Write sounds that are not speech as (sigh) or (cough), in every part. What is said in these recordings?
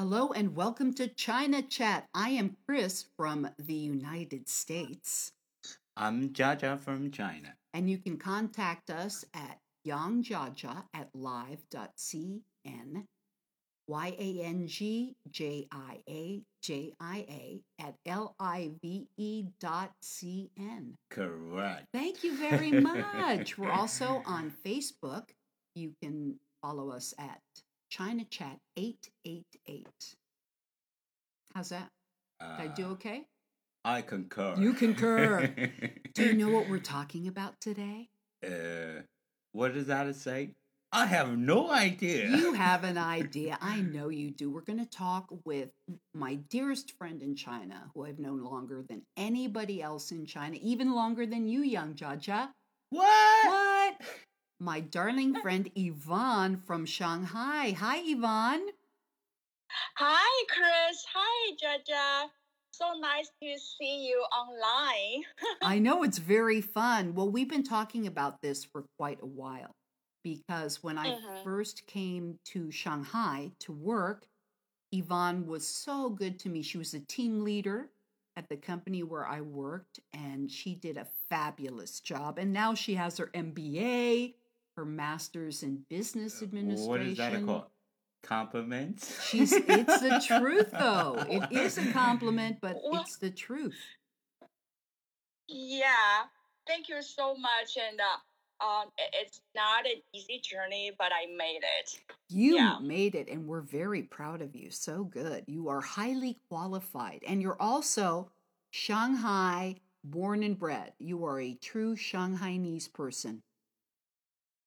Hello and welcome to China Chat. I am Chris from the United States. I'm Jaja from China. And you can contact us at yangjiajia at live.cn, Y A N G J I A J I A at L I V E dot C N. Correct. Thank you (laughs) very much. We're also on Facebook. You can follow us at China Chat 888. How's that? Did I do Uh, okay? I concur. You concur. (laughs) Do you know what we're talking about today? uh, what does that say? I have no idea. You have an (laughs) idea. I know you do. We're going to talk with my dearest friend in China, who I've known longer than anybody else in China, even longer than you, young Jaja. what? What? My darling friend Yvonne from Shanghai. Hi, Yvonne. Hi, Chris. Hi, Jaja. So nice to see you online. (laughs) I know it's very fun. Well, we've been talking about this for quite a while because when I Mhm. first came to Shanghai to work, Yvonne was so good to me. She was a team leader at the company where I worked, and she did a fabulous job. And now she has her MBA, her master's in business administration. What is that called? Compliments? She's it's the truth though. (laughs) It is a compliment, but Well- it's the truth. Yeah, thank you so much. And uh, um, it's not an easy journey, but I made it. You Yeah. made it, and we're very proud of you. So good. You are highly qualified, and you're also Shanghai born and bred. You are a true Shanghainese person.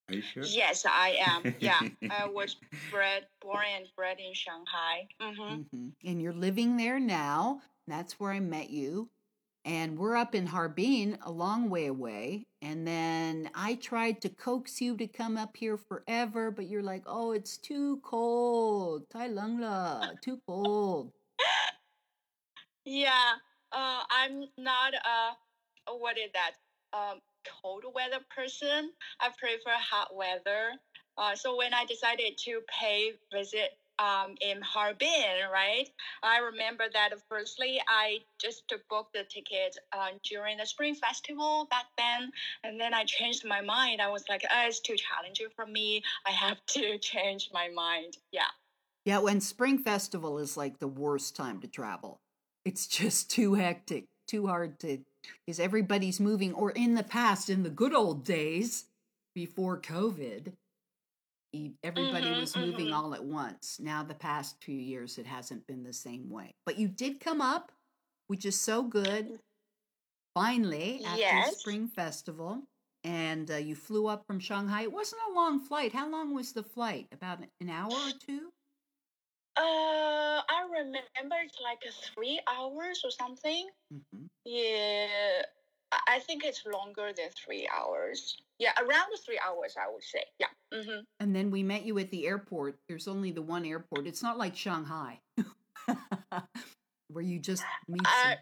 Are you sure? Yes, I am. (laughs) Yeah, I was bred, born and bred in Shanghai. Mm-hmm. hmm And you're living there now. That's where I met you. And we're up in Harbin, a long way away. And then I tried to coax you to come up here forever, but you're like, oh, it's too cold. Tai Lung La, too cold. (laughs) Yeah, uh, I'm not a what is that? Um, cold weather person. I prefer hot weather. Uh, so when I decided to pay visit um in Harbin, right? I remember that firstly I just booked the ticket uh, during the Spring Festival back then, and then I changed my mind. I was like, oh, it's too challenging for me. I have to (laughs) change my mind. Yeah. Yeah, when Spring Festival is like the worst time to travel. It's just too hectic, too hard to, because everybody's moving. Or in the past, in the good old days before COVID, everybody Mhm, was moving mhm. all at once. Now, the past few years, it hasn't been the same way. But you did come up, which is so good. Finally, after Yes. Spring Festival, and uh, you flew up from Shanghai. It wasn't a long flight. How long was the flight? About an hour or two? Uh, I remember it's like three hours or something. hmm Yeah, I I think it's longer than three hours. Yeah, around three hours, I would say. Yeah. Mm-hmm. And then we met you at the airport. There's only the one airport. It's not like Shanghai, (laughs) where you just meet. Uh, some-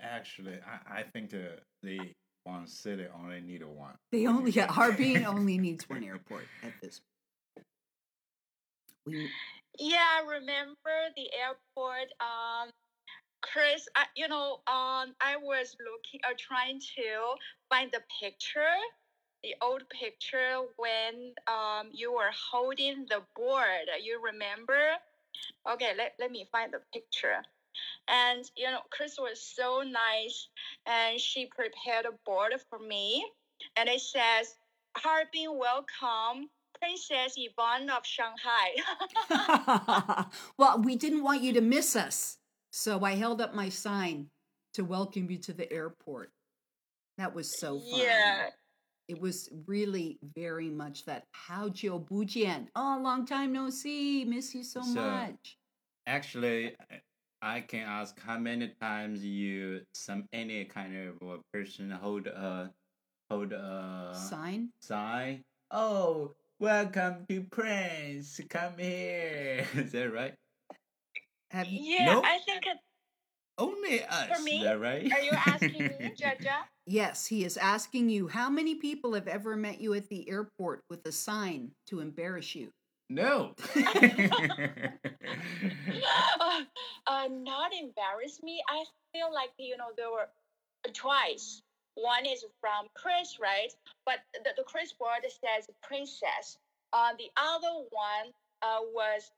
Actually, I, I think the, the one city only need one. they only yeah, (laughs) Harbin only needs one airport at this. (laughs) We Yeah, I remember the airport. Um, Chris, I, you know, um, I was looking, uh, trying to find the picture, the old picture when um you were holding the board. You remember? Okay, let, let me find the picture. And you know, Chris was so nice, and she prepared a board for me, and it says, "Harbin, welcome." Princess Yvonne of Shanghai. (laughs) (laughs) well, we didn't want you to miss us, so I held up my sign to welcome you to the airport. That was so fun. Yeah. It was really very much that how Jiu Bujian. Oh, long time no see. Miss you so, So, much. Actually, I can ask how many times you some any kind of a person hold a hold a Sign? sign. Oh, welcome to Prince. Come here. (laughs) Is that right? Have you Yeah, No. I think. It, Only us. me? Is that right? are you asking me, (laughs) Jaja? Yes, he is asking you how many people have ever met you at the airport with a sign to embarrass you? no. (laughs) Uh, not embarrass me. I feel like you know there were twice. One is from Chris, right? But the, the Chris board says princess. Uh, the other one uh, was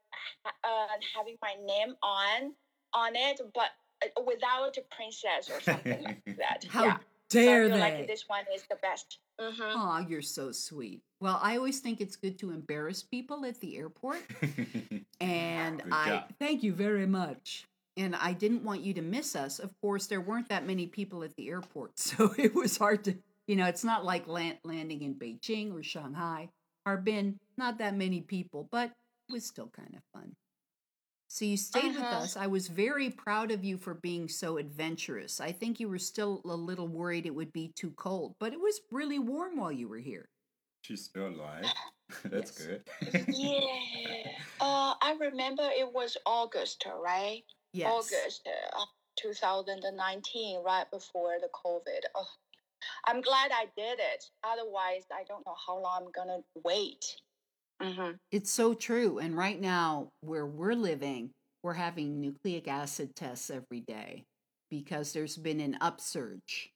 uh, having my name on on it, but uh, without a princess or something like (laughs) that. How yeah. dare so I feel they? like this one is the best. Mm-hmm. Oh, you're so sweet. Well, I always think it's good to embarrass people at the airport. (laughs) And I job. thank you very much. And I didn't want you to miss us. Of course, there weren't that many people at the airport, (laughs) so it was hard to, you know, it's not like land, landing in Beijing or Shanghai. Harbin, not that many people, but it was still kind of fun. So you stayed with Uh-huh. us. I was very proud of you for being so adventurous. I think you were still a little worried it would be too cold, but it was really warm while you were here. She's still alive. (laughs) That's Yes. good. yeah. Uh, I remember it was August, right? Yes. August uh, 2019, right before the COVID. Oh, I'm glad I did it. Otherwise, I don't know how long I'm gonna wait. Mm-hmm. It's so true. And right now, where we're living, we're having nucleic acid tests every day because there's been an upsurge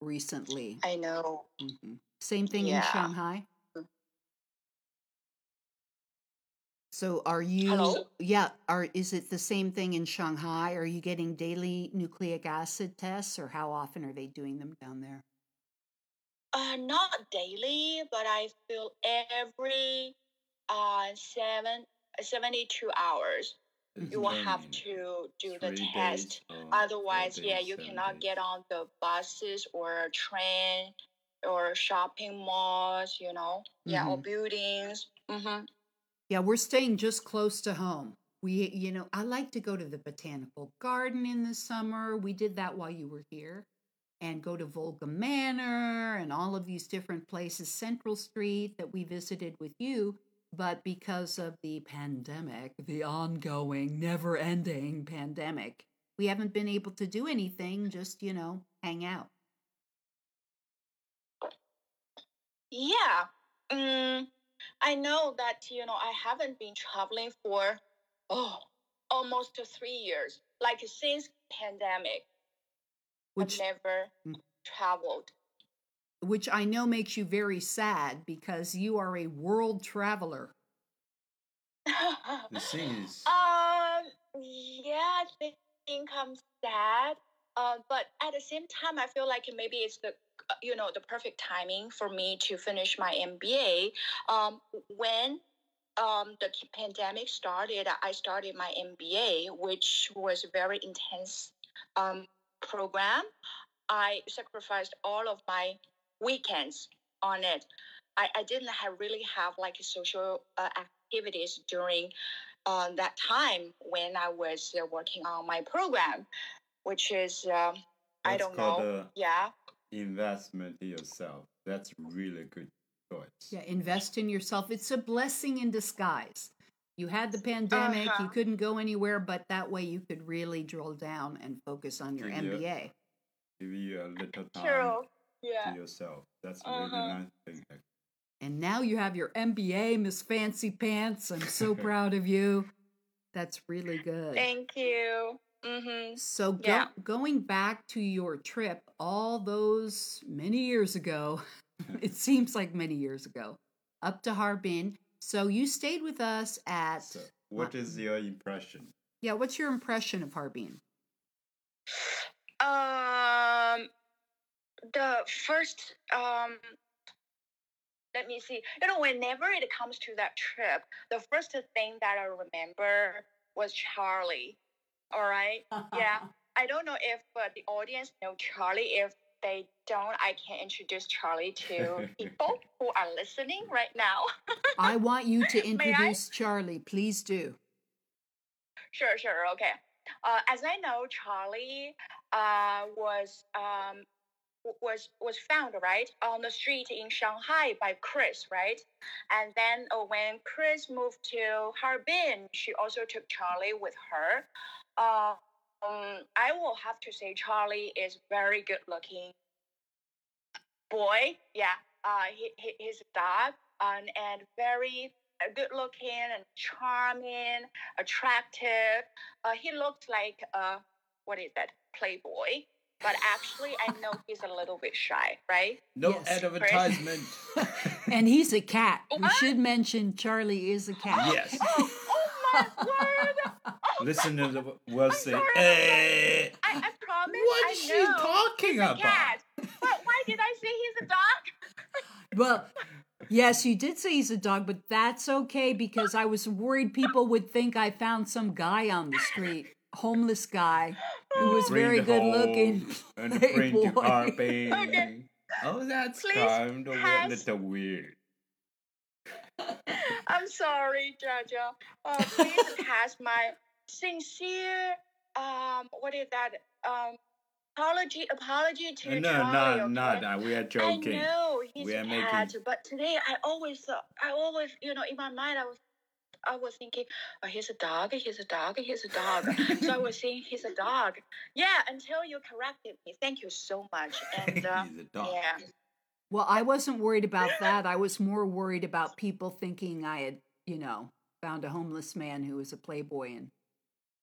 recently. I know. Mhm. Same thing in Shanghai. So are you Hello? yeah, are is it the same thing in Shanghai? Are you getting daily nucleic acid tests or how often are they doing them down there? Uh, not daily, but I feel every uh seven, 72 hours It's you will have to do the Three test. days or four Otherwise, yeah, you cannot days. get on the buses or train or shopping malls, you know, yeah, or buildings. Mm-hmm. Yeah, we're staying just close to home. We, you know, I like to go to the botanical garden in the summer. We did that while you were here. And go to Volga Manor and all of these different places, Central Street that we visited with you. But because of the pandemic, the ongoing, never ending pandemic, we haven't been able to do anything, just, you know, hang out. Yeah. Mm, I know that, you know, I haven't been traveling for, oh, almost three years. Like since pandemic, Which I've never Mm. traveled. which I know makes you very sad because you are a world traveler. The thing is, Um, yeah, I thi- think I'm sad. Uh, but at the same time, I feel like maybe it's the you know the perfect timing for me to finish my MBA. Um, when um the pandemic started, I started my MBA, which was a very intense um program. I sacrificed all of my weekends on it. I, I didn't have really have like social uh, activities during uh, that time when I was uh, working on my program, which is um, I don't know. Yeah, investment in yourself. That's really good choice. Yeah, invest in yourself. It's a blessing in disguise. You had the pandemic, you Uh-huh. couldn't go anywhere, but that way you could really drill down and focus on your Yeah. MBA. Give you a little time true. to yourself. That's a really Uh-huh. nice thing. And now you have your MBA, Miss Fancy Pants. I'm so (laughs) proud of you. That's really good. Thank you. Mm-hmm. So go, Yeah. going back to your trip all those many years ago, (laughs) it seems like many years ago, up to Harbin. So you stayed with us at So, what is your impression? yeah. What's your impression of Harbin? Um, the first um, let me see. You know, whenever it comes to that trip, the first thing that I remember was Charlie. All right. Yeah. (laughs) I don't know if uh, the audience know Charlie. If they don't, I can introduce Charlie to (laughs) people who are listening right now. I want you to (laughs) introduce Charlie. Please do. Sure, sure, okay. Uh, as I know, Charlie uh, was um, was was found right on the street in Shanghai by Chris, right? And then uh, when Chris moved to Harbin, she also took Charlie with her. Uh, um, I will have to say Charlie is very good looking boy. Yeah, uh, he, he, he's a dog um, and very uh, good looking and charming, attractive. Uh, he looks like uh, what is that playboy? But actually, I know he's a little bit shy, right? No Yes. advertisement. (laughs) and he's a cat. You What? should mention Charlie is a cat. yes. Oh, oh my (laughs) word! Oh, Listeners will say, sorry. eh, I, I promise. what I she know talking he's about? cat. But why did I say he's a dog? (laughs) Well, yes, you did say he's a dog, but that's okay because I was worried people would think I found some guy on the street, homeless guy who was Bring very good home looking. And the print to playboy. carpet. Okay. Oh, that's Please kind of a little weird. (laughs) I'm sorry, Jaja. Uh, please (laughs) pass my sincere um what is that um apology apology to no, Charlie. not, okay? not that. We are joking. I know he's We are cat, making- but today I always thought I always you know in my mind I was I was thinking, oh, he's a dog, he's a dog, he's a dog. so I was saying he's a dog. Yeah, until you corrected me. Thank you so much. And (laughs) uh, He's a dog. yeah. Well, I wasn't worried about that. I was more worried about people thinking I had, you know, found a homeless man who was a playboy and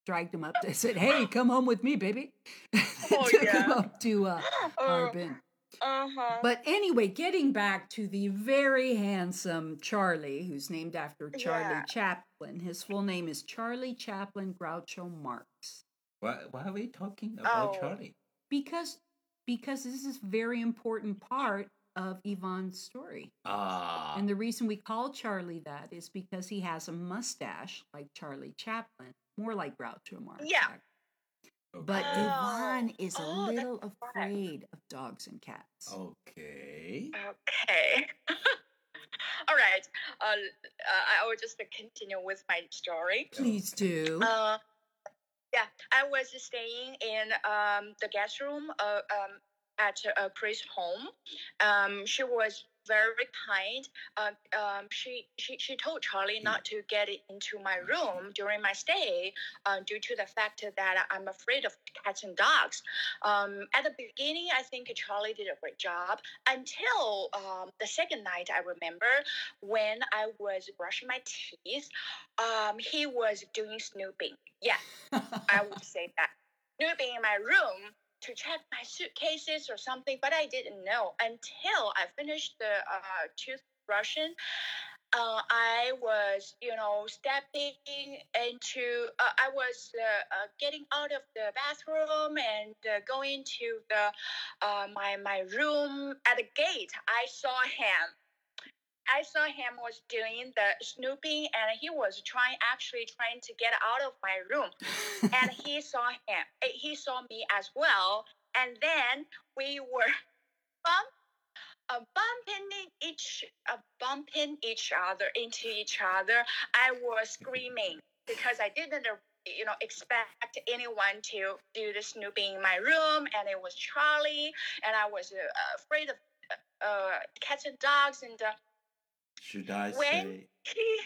dragged him up to said, "Hey, come home with me, baby." (laughs) Oh, Took him up to uh, Uh Harbin. huh. But anyway, getting back to the very handsome Charlie, who's named after Charlie Yeah. Chaplin. His full name is Charlie Chaplin Groucho Marx. Why, why are we talking about Oh. Charlie? Because because this is a very important part of Yvonne's story. Ah. And the reason we call Charlie that is because he has a mustache like Charlie Chaplin, more like Groucho Marx. Yeah. actually. But Oh. Yvonne is a Oh, that's little right. afraid of dogs and cats. Okay. Okay. (laughs) All right. Uh, uh, I will just continue with my story. Please do. Uh, yeah, I was staying in um, the guest room uh, um, at uh, Chris' home. Um, she was very kind. Um, um, she, she she told Charlie not to get into my room during my stay uh, due to the fact that I'm afraid of cats and dogs. Um, at the beginning, I think Charlie did a great job until um, the second night. I remember when I was brushing my teeth, um, he was doing snooping. Yeah, I would say that. Snooping in my room to check my suitcases or something, but I didn't know until I finished the uh, toothbrushing. Uh, I was, you know, stepping into, uh, I was uh, uh, getting out of the bathroom and uh, going to the uh, my my room at the gate. I saw him. I saw him was doing the snooping, and he was trying, actually trying to get out of my room (laughs) and he saw him. eh, He saw me as well, and then we were (laughs) bump, uh, bumping each, uh, bumping each other into each other. I was screaming because I didn't, uh, you know, expect anyone to do the snooping in my room, and it was Charlie, and I was uh, afraid of uh, cats and dogs, and uh, Should I When- say? he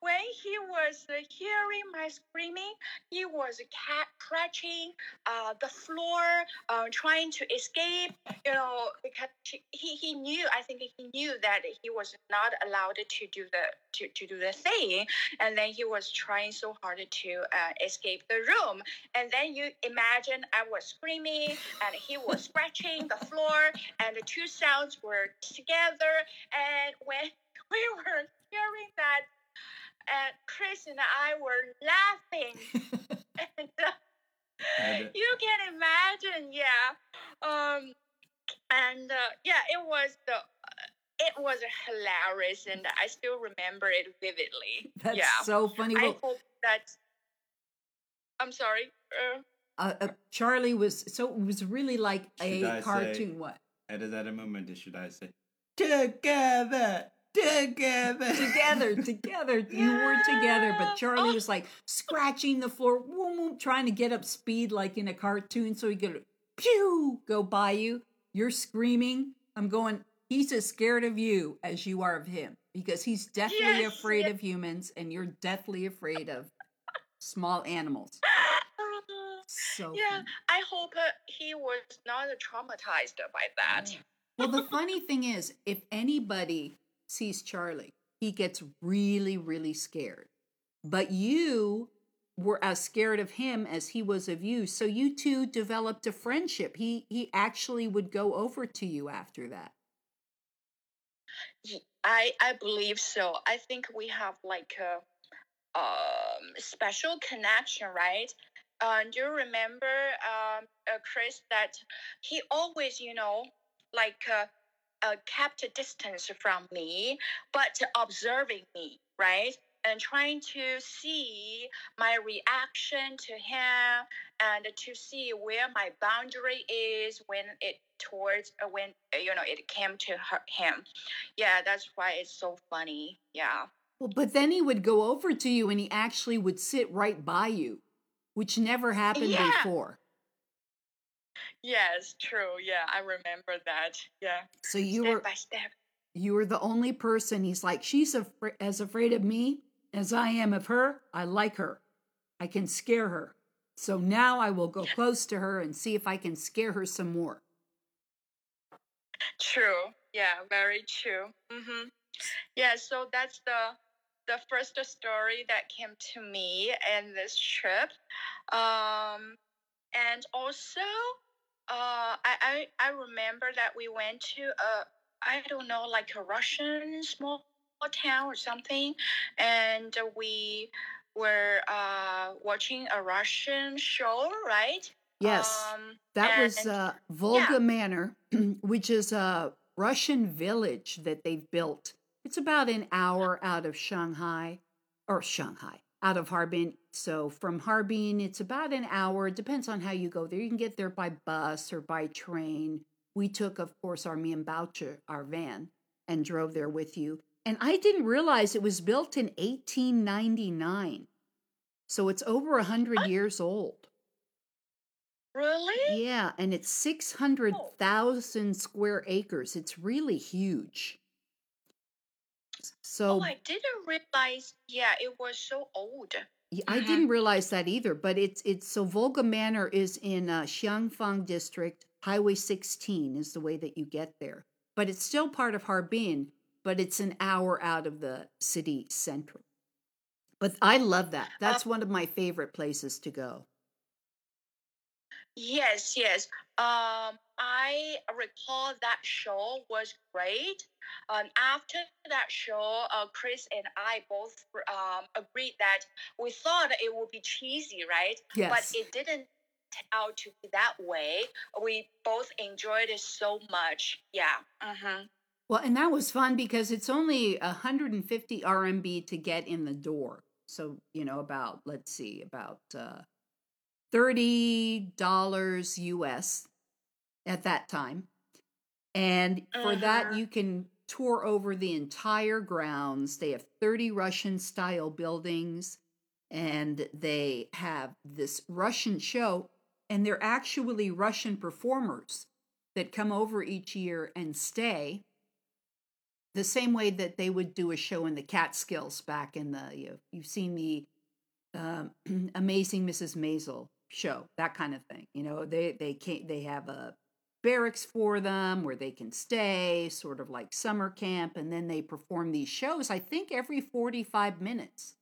when he was uh, hearing my screaming he was cat scratching uh, the floor uh, trying to escape you know because he, he knew i think he knew that he was not allowed to do the to, to do the thing and then he was trying so hard to uh, escape the room and then you imagine i was screaming and he was scratching the floor and the two sounds were together and when (laughs) we were hearing that, and Chris and I were laughing. (laughs) and uh, uh, you can imagine, yeah. Um, and uh, yeah, it was the. It was hilarious, and I still remember it vividly. (laughs) That's yeah, so funny. I hope that. I'm sorry. Uh, uh, uh, Charlie was so it was really like Should I a say- cartoon. What? at that moment, should I say, together, together, together, together. (laughs) You were together, but Charlie Oh. was like scratching the floor, whoom, whoom, trying to get up speed like in a cartoon so he could pew go by you. You're screaming. I'm going, he's as scared of you as you are of him because he's deathly Yes, afraid yes. of humans and you're deathly afraid of small animals. (laughs) So yeah, funny. I hope uh, he was not traumatized by that. Well, the funny thing is, if anybody sees Charlie, he gets really, really scared. But you were as scared of him as he was of you. So you two developed a friendship. He he actually would go over to you after that. I I believe so. I think we have like a um special connection, right? Uh, do you remember, um, uh, Chris, that he always, you know, like uh, uh, kept a distance from me, but observing me, right? And trying to see my reaction to him and to see where my boundary is when it towards uh, when uh, you know it came to her, him. Yeah, that's why it's so funny. Yeah. Well, but then he would go over to you and he actually would sit right by you, which never happened Yeah. before. Yes, true. Yeah, I remember that. Yeah. So you step were by step. you were the only person. He's like, she's afra- as afraid of me as I am of her. I like her. I can scare her. So now I will go close to her and see if I can scare her some more. True. Yeah, very true. Mm-hmm. Yeah, so that's the the first story that came to me in this trip. Um, and also, uh, I, I I remember that we went to a I don't know like a Russian small town or something, and we were uh watching a Russian show, right? Yes. Um, That was uh, Volga Manor, (clears throat) which is a Russian village that they've built. It's about an hour out of Shanghai, or Shanghai, out of Harbin. So from Harbin, it's about an hour. It depends on how you go there. You can get there by bus or by train. We took, of course, our Mianbaucher, our van, and drove there with you. And I didn't realize it was built in 1899. So it's over a 100 What? years old. really? Yeah, and it's 600,000 square acres. It's really huge. So Oh, I didn't realize. Yeah, it was so old. I Mhm. didn't realize that either, but it's it's so Volga Manor is in uh, Xiangfang district. Highway 16 is the way that you get there. But it's still part of Harbin, but it's an hour out of the city center. But I love that. That's one of my favorite places to go. Yes, yes. Um, I recall that show was great. Um, after that show, uh, Chris and I both um agreed that we thought it would be cheesy, right? Yes. But it didn't turn out to be that way. We both enjoyed it so much. Yeah. Mm-hmm. Well, and that was fun because it's only 150 RMB to get in the door. So, you know, about, let's see, about uh, $30 US at that time. And for that, Mhm. you can tour over the entire grounds. They have 30 Russian style buildings and they have this Russian show, and they're actually Russian performers that come over each year and stay the same way that they would do a show in the Catskills back in the you, you've seen the um, (clears throat) Amazing Mrs. Maisel show that kind of thing. You know they they can't they have a barracks for them where they can stay, sort of like summer camp, and then they perform these shows. I think every forty five minutes.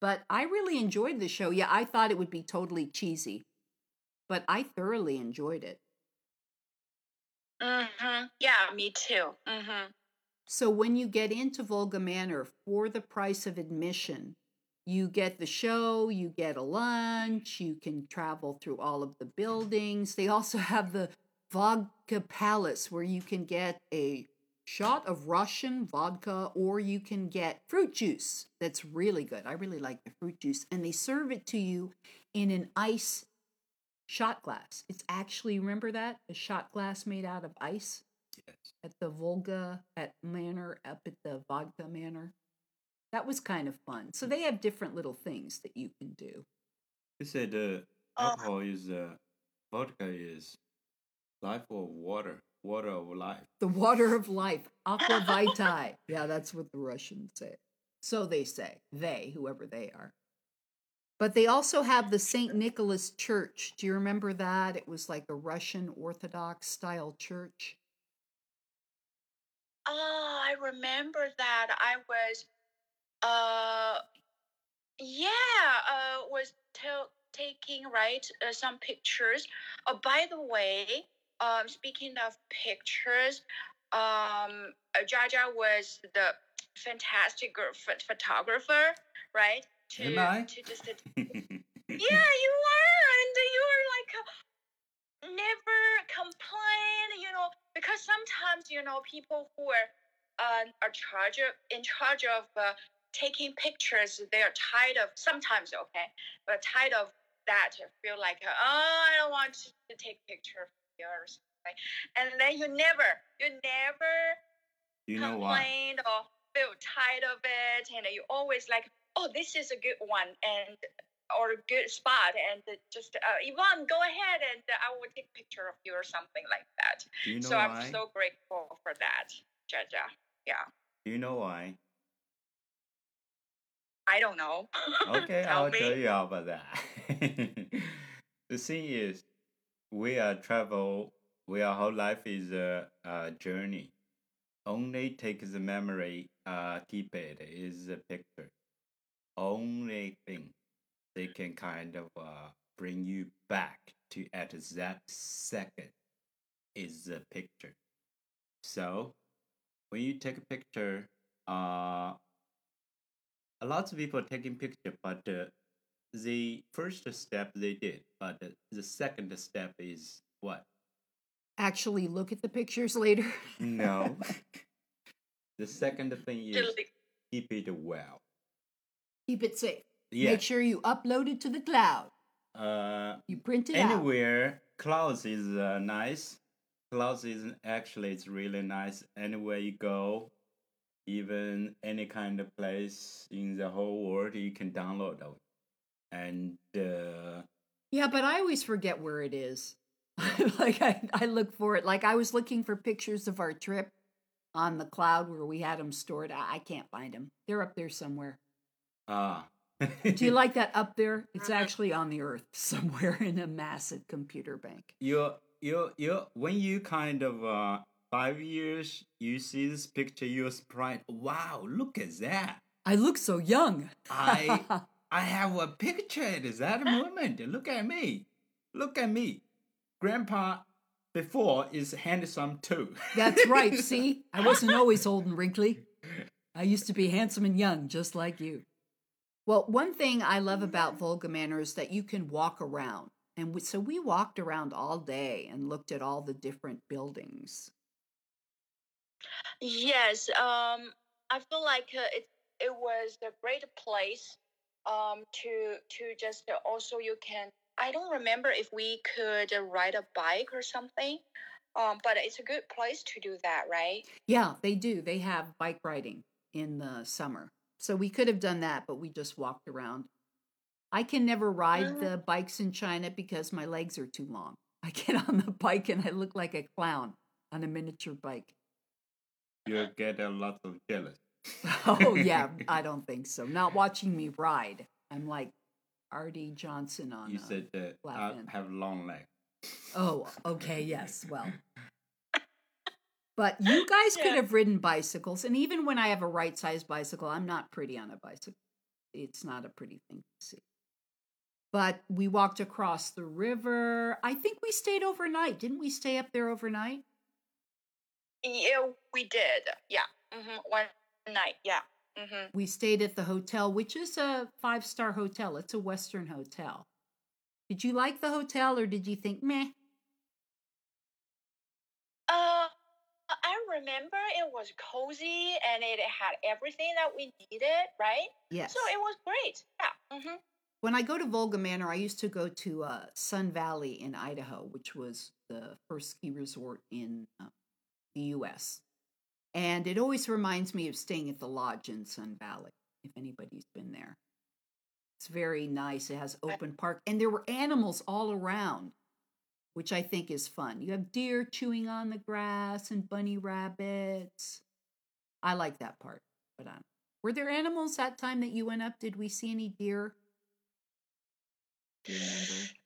But I really enjoyed the show. Yeah, I thought it would be totally cheesy, but I thoroughly enjoyed it. Mm-hmm. Yeah, me too. Mm-hmm. So when you get into Volga Manor for the price of admission, you get the show, you get a lunch, you can travel through all of the buildings. They also (laughs) have the Vodka Palace where you can get a shot of Russian vodka or you can get fruit juice. That's really good. I really like the fruit juice. And they serve it to you in an ice shot glass. It's actually, remember that? A shot glass made out of ice? Yes. at the Volga at Manor up at the Vodka Manor. That was kind of fun. So they have different little things that you can do. They said uh, Oh. alcohol is uh, vodka is life or water, water of life. The water of life, aqua vitae. (laughs) yeah, that's what the Russians say. So they say, they, whoever they are. But they also have the St. Nicholas Church. Do you remember that? It was like a Russian Orthodox style church. Oh, I remember that. I was uh, yeah, uh, was ta- taking right uh, some pictures. Oh, by the way, um, speaking of pictures, um, uh, Jaja was the fantastic gr- ph- photographer, right? To, Am I? To just (laughs) yeah, you are, and you were like uh, never complain, you know, because sometimes you know people who are uh, are charge of, in charge of uh, taking pictures, they are tired of sometimes okay, but tired of that. Feel like oh, I don't want to, take picture of you or something, and then you never, you never you know why? complained or feel tired of it, and you always like, oh, this is a good one, and or a good spot, and just uh, Yvonne, go ahead, and I will take a picture of you or something like that. You know so why? I'm so grateful for that, Jaja. Yeah, Do you know why? I don't know. (laughs) Okay, I'll me. tell you about that. (laughs) the thing is, we are travel. We our whole life is a, a journey. Only take the memory. Uh, keep it is a picture. Only thing they can kind of uh, bring you back to at that second is the picture. So when you take a picture, uh, a lot of people are taking picture, but uh, the first step they did, but uh, the second step is what? Actually, look at the pictures later. No. (laughs) the second thing is keep it well. Keep it safe. Yeah. Make sure you upload it to the cloud. Uh, You print it out. anywhere clouds is uh, nice. Clouds is actually it's really nice. Anywhere you go, even any kind of place in the whole world, you can download it. And uh, Yeah, but I always forget where it is. (laughs) like I, I look for it. Like I was looking for pictures of our trip on the cloud where we had them stored. I, I can't find them. They're up there somewhere. ah. Do you (laughs) like that up there? It's actually on the earth (laughs) somewhere in a massive computer bank. you you you when you kind of uh five years you see this picture you're surprised wow look at that I look so young. i (laughs) i have a picture at that moment look at me look at me grandpa before is handsome too That's right. (laughs) See, I wasn't always old and wrinkly. I used to be handsome and young, just like you. Well, one thing I love about Volga Manor is that you can walk around. And so we walked around all day and looked at all the different buildings. Yes, um, I feel like uh, it it was a great place um, to to just uh, also you can. I don't remember if we could uh, ride a bike or something, um, but it's a good place to do that, right? Yeah, they do. They have bike riding in the summer. So we could have done that, but we just walked around. I can never ride Mhm. the bikes in China because my legs are too long. I (laughs) get on the bike and I look like a clown on a miniature bike. You'll get a lot of jealous (laughs) Oh yeah, (laughs) I don't think so. Not watching me ride. I'm like R.D. Johnson on. you uh, said that i have long legs Oh, okay, yes. Well, but you (laughs) guys could have ridden bicycles, and even when I have a right-sized bicycle, I'm not pretty on a bicycle. It's not a pretty thing to see. But we walked across the river. I think we stayed overnight. Didn't we stay up there overnight? Yeah, we did. Yeah, hmm one night. Yeah. hmm We stayed at the hotel, which is a five-star hotel. It's a Western hotel. Did you like the hotel, or did you think meh? Uh, I remember it was cozy and it had everything that we needed, right? Yes. So it was great. Yeah. hmm When I go to Volga Manor, I used to go to uh, Sun Valley in Idaho, which was the first ski resort in uh, the U.S. And it always reminds me of staying at the lodge in Sun Valley, if anybody's been there. It's very nice. It has open park, and there were animals all around, which I think is fun. You have deer chewing on the grass and bunny rabbits. I like that part. But um, were there animals that time that you went up? Did we see any deer? Do you remember?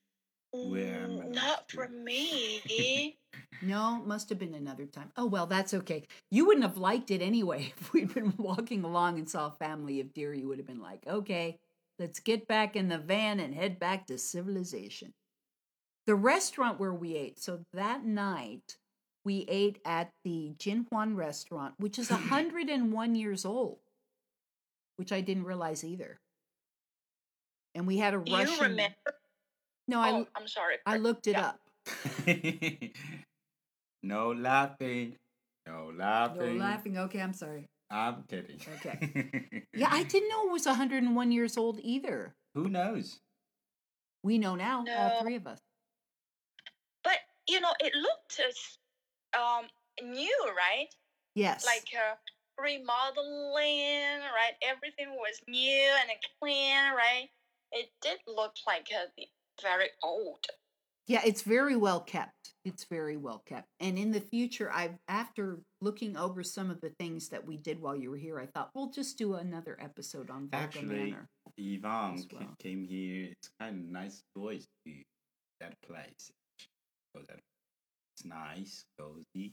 Where am Mm, Not to? for me. (laughs) No, must have been another time. Oh, well, that's okay. You wouldn't have liked it anyway. (laughs) If we'd been walking along and saw a family of deer, you would have been like, okay, let's get back in the van and head back to civilization. The restaurant where we ate, so that night we ate at the Jin Huan restaurant, which is 101 (laughs) years old, which I didn't realize either. And we had a You Russian. remember? No, oh, I, I'm sorry. I looked it Yeah. up. (laughs) no laughing. No laughing. No laughing. laughing. Okay, I'm sorry. I'm kidding. Okay. (laughs) Yeah, I didn't know it was 101 years old either. Who knows? We know now, all three of us. But you know, it looked as, um new, right? Yes. Like uh, remodeling, right? Everything was new and clean, right? It did look like uh, the- very old. yeah, it's very well kept. It's very well kept. And in the future, I've after looking over some of the things that we did while you were here, I thought we'll just do another episode on Volga Actually, Manor. Yvonne well. came here. It's kind of nice choice to that place. So that it's nice, cozy,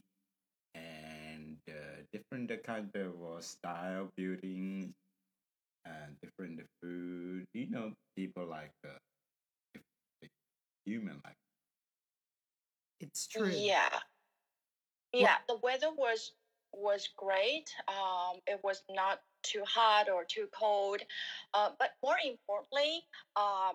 and uh, different kind of uh, style buildings and different food. You know, people like uh, different human like. It's true. Yeah. Yeah, the weather was was great. Um, it was not too hot or too cold. Uh, but more importantly, um,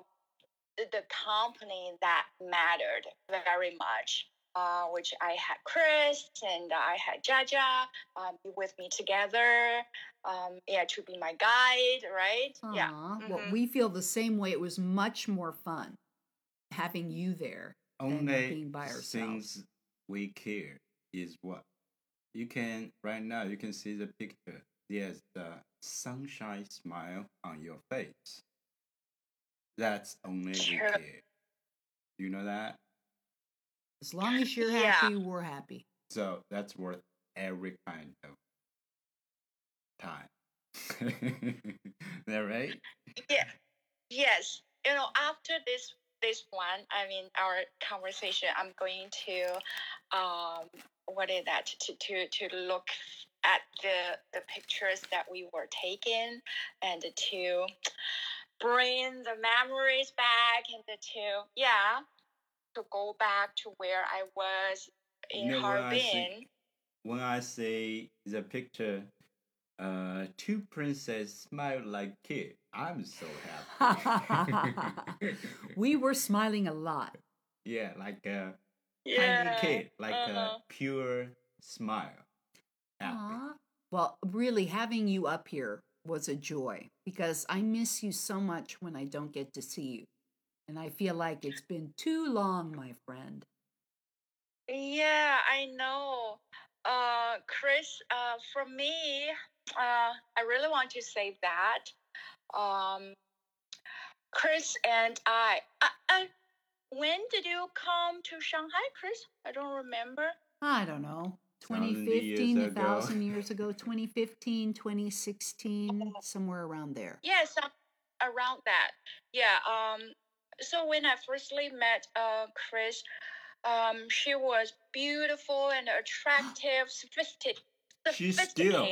the, the company that mattered very much. Uh, which I had Chris and I had Jaja um, be with me together. Um, yeah, to be my guide, right? Yeah. Aw, Well, we feel the same way. It was much more fun having you there. than Only being by ourselves. things we care is what you can right now. You can see the picture. There's the sunshine smile on your face. That's only we Sure. care. You know that? As long as you're Yeah. happy, we're happy. So that's worth every kind of time. (laughs) that right? Yeah. Yes. You know, after this this one, I mean our conversation, I'm going to um what is that to to to look at the the pictures that we were taking and to bring the memories back and to yeah to go back to where I was in You know, when I Harbin. see- When I say the picture, uh, two princess smile like kid, I'm so happy. (laughs) we were smiling a lot. yeah, like a yeah. tiny kid, like uh-huh. a pure smile. Happy. Well, really, having you up here was a joy because I miss you so much when I don't get to see you. And I feel like it's been too long, my friend. Yeah, I know. Uh, Chris, uh, for me, uh, I really want to say that. Um, Chris and I, I, I, when did you come to Shanghai, Chris? I don't remember. I don't know. 2015, years a ago. thousand years ago, (laughs) 2015, 2016, somewhere around there. Yes, um, around that. Yeah. Um. So when I firstly met uh Chris, um, she was beautiful and (gasps) attractive, sophisticated. She's still-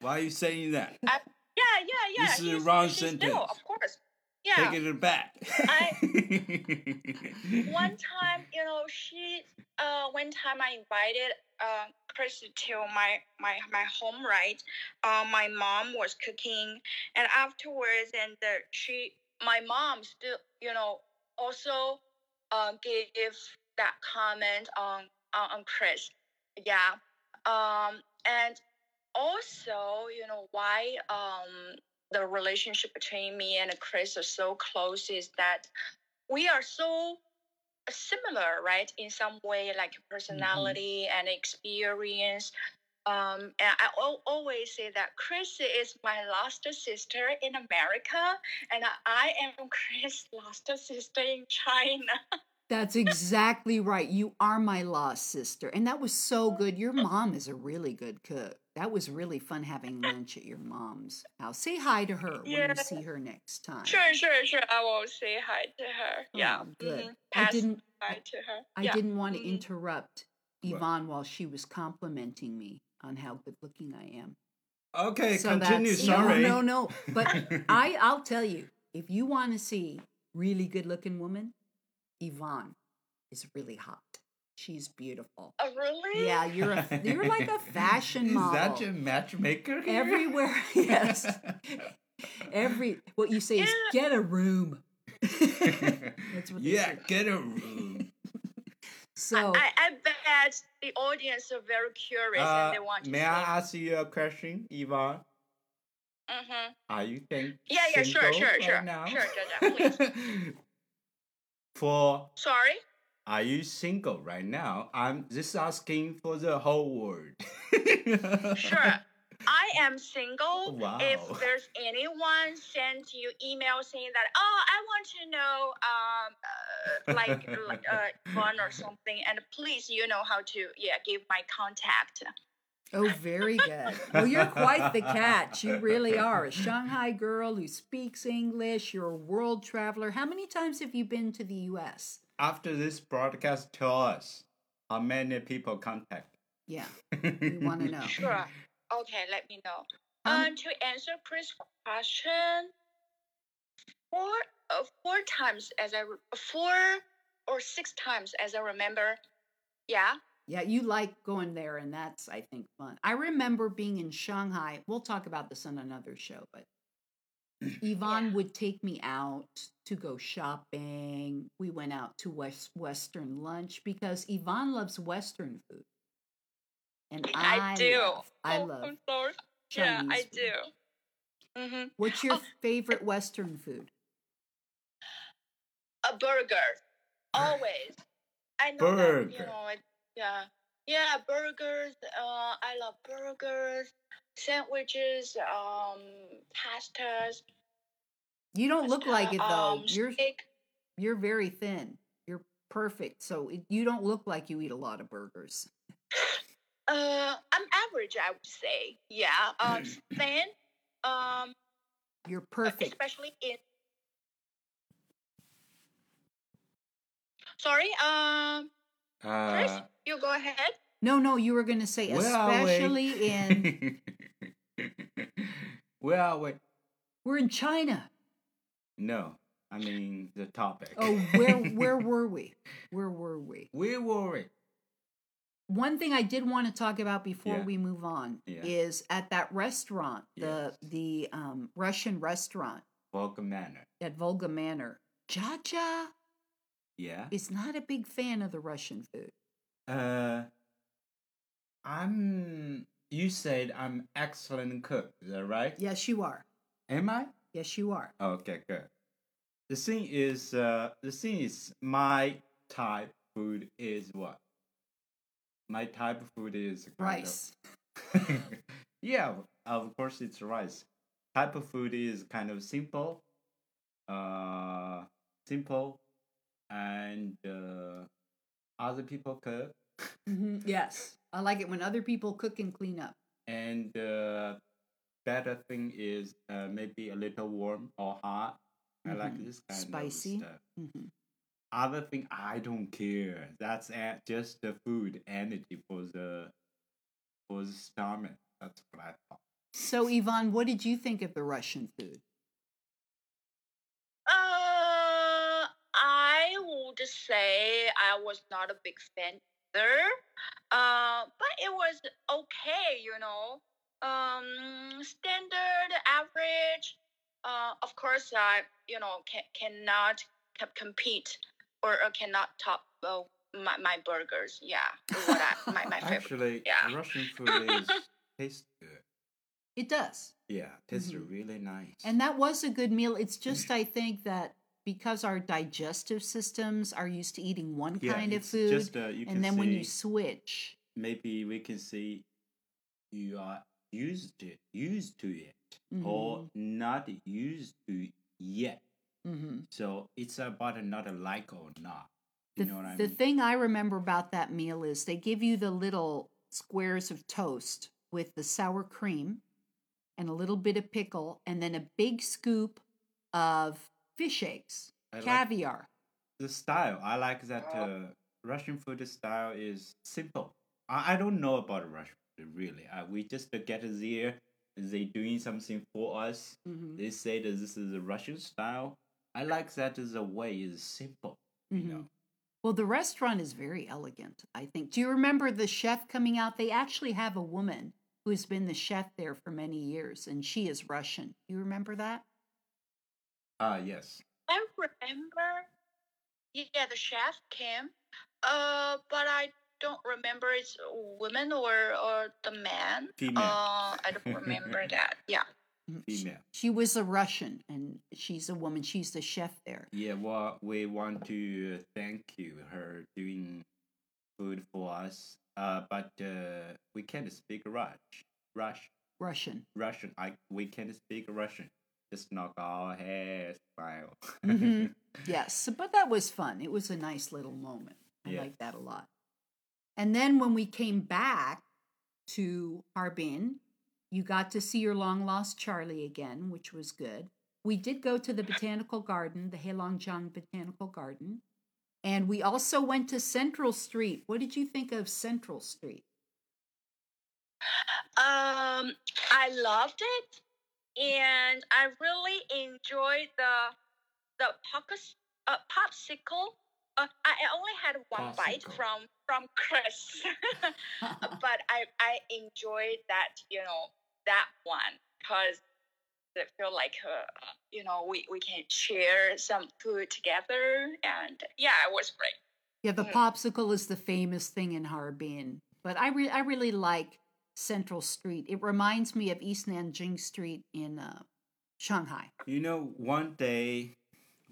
Why are you saying that? Yeah, yeah, yeah. This is a he's- wrong Still, sentence. of course. Yeah. Taking it back. (laughs) one time, you know, she uh one time I invited uh Chris to my my my home, right? Uh, my mom was cooking, and afterwards, and the, she my mom still, you know, also uh gave that comment on on, on Chris. Yeah. Um and also, you know, why um the relationship between me and Chris is so close is that we are so similar, right? In some way, like personality and experience. Um, and I always say that Chris is my lost sister in America, and I am (laughs) Chris' lost sister in China. That's exactly right. You are my lost sister. And that was so good. Your mom is a really good cook. That was really fun having lunch at your mom's house. Say hi to her when Yeah. you see her next time. Sure, sure, sure. I will say hi to her. Yeah, Oh, good. mhm. I didn't hi to her. I yeah. didn't want to mhm. interrupt Yvonne while she was complimenting me on how good looking I am. Okay, So continue. that's- Sorry. No, no, no. But (laughs) I, I'll tell you, if you want to see really good looking woman, Yvonne is really hot. She's beautiful. Oh, really? Yeah, you're a you're like a fashion model. (laughs) Is that your matchmaker? here? Everywhere, (laughs) (laughs) yes. Every what you say is get a room. That's what yeah, get a room. So I, I bet the audience are very curious Uh, and they want to may. I ask you a question, Yvonne? Mm-hmm. Are you think Yeah, yeah, sure, sure, right sure. now? Sure, Jiajia, please. For Sorry? are you single right now? I'm just asking for the whole world. Sure. (laughs) I am single. Wow. If there's anyone send you email saying that, oh, I want to know, um, uh, like, (laughs) like uh, one or something, and please, you know how to, yeah, give my contact. Oh, very good. Well, you're quite the catch. You really are a Shanghai girl who speaks English. You're a world traveler. How many times have you been to the U.S.? After this broadcast, tell us how many people contact. Yeah, (laughs) we want to know. Sure. Okay, let me know. Um, Um, to answer Chris' question, four, uh, four times as I, re- four or six times as I remember. Yeah. Yeah, you like going there, and that's, I think, fun. I remember being in Shanghai. We'll talk about this on another show, but (clears throat) Yvonne would take me out to go shopping. We went out to West Western lunch because Yvonne loves Western food. And (laughs) I, I, do. love, I Oh, love I'm sorry. Chinese yeah, I food. do. Mm-hmm. What's your Oh. favorite Western food? A burger, always. I know that, you Burger. know, it, yeah, yeah, burgers. Uh, I love burgers, sandwiches, um, pastas. You don't look like it though. Um, You're steak. you're very thin. You're perfect. So it, you don't look like you eat a lot of burgers. Uh, I'm average, I would say. Yeah. Um, (clears throat) thin. Um, You're perfect. especially in. Sorry. Um, Chris, Uh, you go ahead. No, no, you were going to say where are especially in (laughs) well, are we? we're in China. No, I mean the topic. Oh, where where (laughs) were we? Where were we? Where were we? One thing I did want to talk about before Yeah. we move on Yeah. is at that restaurant, the Yes. the um, Russian restaurant Volga Manor. at Volga Manor. Jiajia Yeah. is not a big fan of the Russian food. Uh, I'm. You said I'm excellent cook. Is that right? Yes, you are. Am I? Yes, you are. Okay, good. The thing is, uh, the thing is, my type food is what? My type of food is kind of- Rice. (laughs) yeah, of course it's rice. Type of food is kind of simple, uh, simple, and uh, other people cook, hmm Yes, I like it when other people cook and clean up. and uh, better thing is uh, maybe a little warm or hot. I like Mhm. this kind Spicy. of stuff. hmm Other thing, I don't care. That's just the food energy for the for the stomach. That's what I thought. So, Yvonne, what did you think of the Russian food? Uh, I would say I was not a big fan either. Uh, but it was okay, you know. Um, standard, average. Uh, of course, I you know can cannot c- compete or, or cannot top uh, my my burgers. Yeah, what I, my my (laughs) favorite. Actually, yeah. Russian food is (laughs) tastes good. It does. Yeah, tastes Mhm. really nice. And that was a good meal. It's (laughs) just, I think, that because our digestive systems are used to eating one yeah, kind of food, Just, uh, you can and then when you switch, maybe we can see you are used to used to it or not used to yet. hmm So it's about not a like or not. You the, know what I the mean? The thing I remember about that meal is they give you the little squares of toast with the sour cream and a little bit of pickle, and then a big scoop of fish eggs, I like caviar. the style. I like that uh, Russian food style is simple. I, I don't know about Russian food really. Uh, we just get there. They doing something for us. Mhm. They say that this is a Russian style. I like that as a way is simple. You Mhm. know. Well, the restaurant is very elegant, I think. Do you remember the chef coming out? They actually have a woman who has been the chef there for many years, and she is Russian. You remember that? Ah yes. I remember, yeah, the chef came, uh, but I don't remember it's a woman or or the man. Female. Uh, I don't remember (laughs) that. Yeah. Mm, she- Female. She was a Russian, and she's a woman. She's the chef there. Yeah, well, we want to thank you her doing food for us. Uh, but uh, we can't speak Rush, Rush, Russian. Russian. I we can't speak Russian. Just knock our heads, smile. Mhm. (laughs) Yes, but that was fun. It was a nice little moment. I Yeah. like that a lot. And then when we came back to Harbin, you got to see your long lost Charlie again, which was good. We did go to the botanical garden, the Heilongjiang Botanical Garden, and we also went to Central Street. What did you think of Central Street? Um, I loved it, and I really enjoyed the the popus, uh, popsicle. Uh, I only had one bite from from (laughs) Chris, (laughs) but I I enjoyed that you know that one because I feel like uh, you know we we can share some food together, and yeah, it was great. Yeah, the Mm. popsicle is the famous thing in Harbin, but I re- I really like Central Street. It reminds me of East Nanjing Street in uh, Shanghai. you know, one day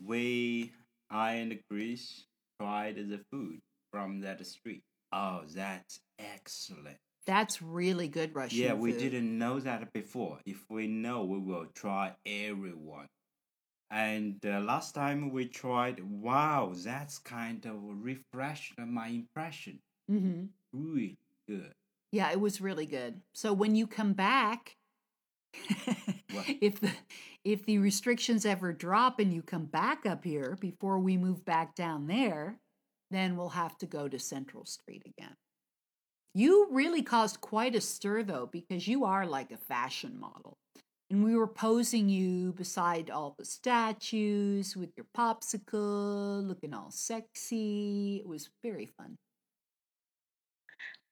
we, I and Chris tried the food from that street. Oh, that's excellent. That's really good Russian yeah, we food. didn't know that before. If we know, we will try everyone. And uh, last time we tried, wow, that's kind of refreshed my impression. hmm Really good. Yeah, it was really good. So when you come back, (laughs) if the if the restrictions ever drop and you come back up here before we move back down there, then we'll have to go to Central Street again. You really caused quite a stir though, because you are like a fashion model. And we were posing you beside all the statues with your popsicle, looking all sexy. It was very fun.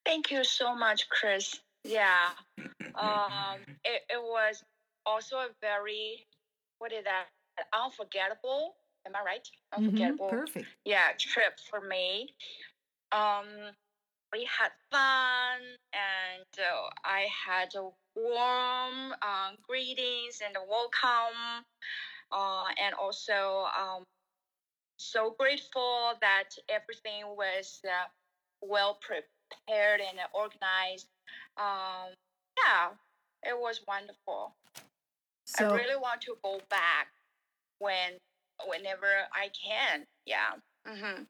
Thank you so much, Chris. Yeah. um, it, it was also a very what is that unforgettable am i right Mhm, unforgettable Perfect. yeah trip for me um we had fun and uh, i had a warm um, greetings and a welcome uh, and also um, so grateful that everything was uh, well prepared and organized um, yeah it was wonderful So I really want to go back when whenever I can. Yeah. Mm-hmm.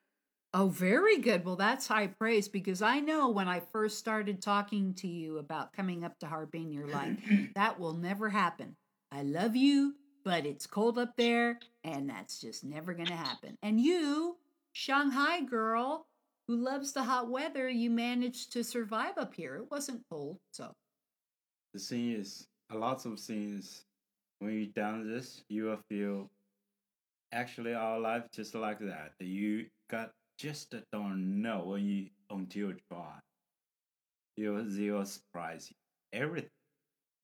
Oh, very good. Well, that's high praise because I know when I first started talking to you about coming up to Harbin, you're like, (clears throat) that will never happen. I love you, but it's cold up there, and that's just never going to happen. And you, Shanghai girl who loves the hot weather, you managed to survive up here. It wasn't cold, so. The thing is, a lot of things, when you done this, you will feel actually our life just like that. You got just don't know when you until you try. You will- they will surprise you. Everything,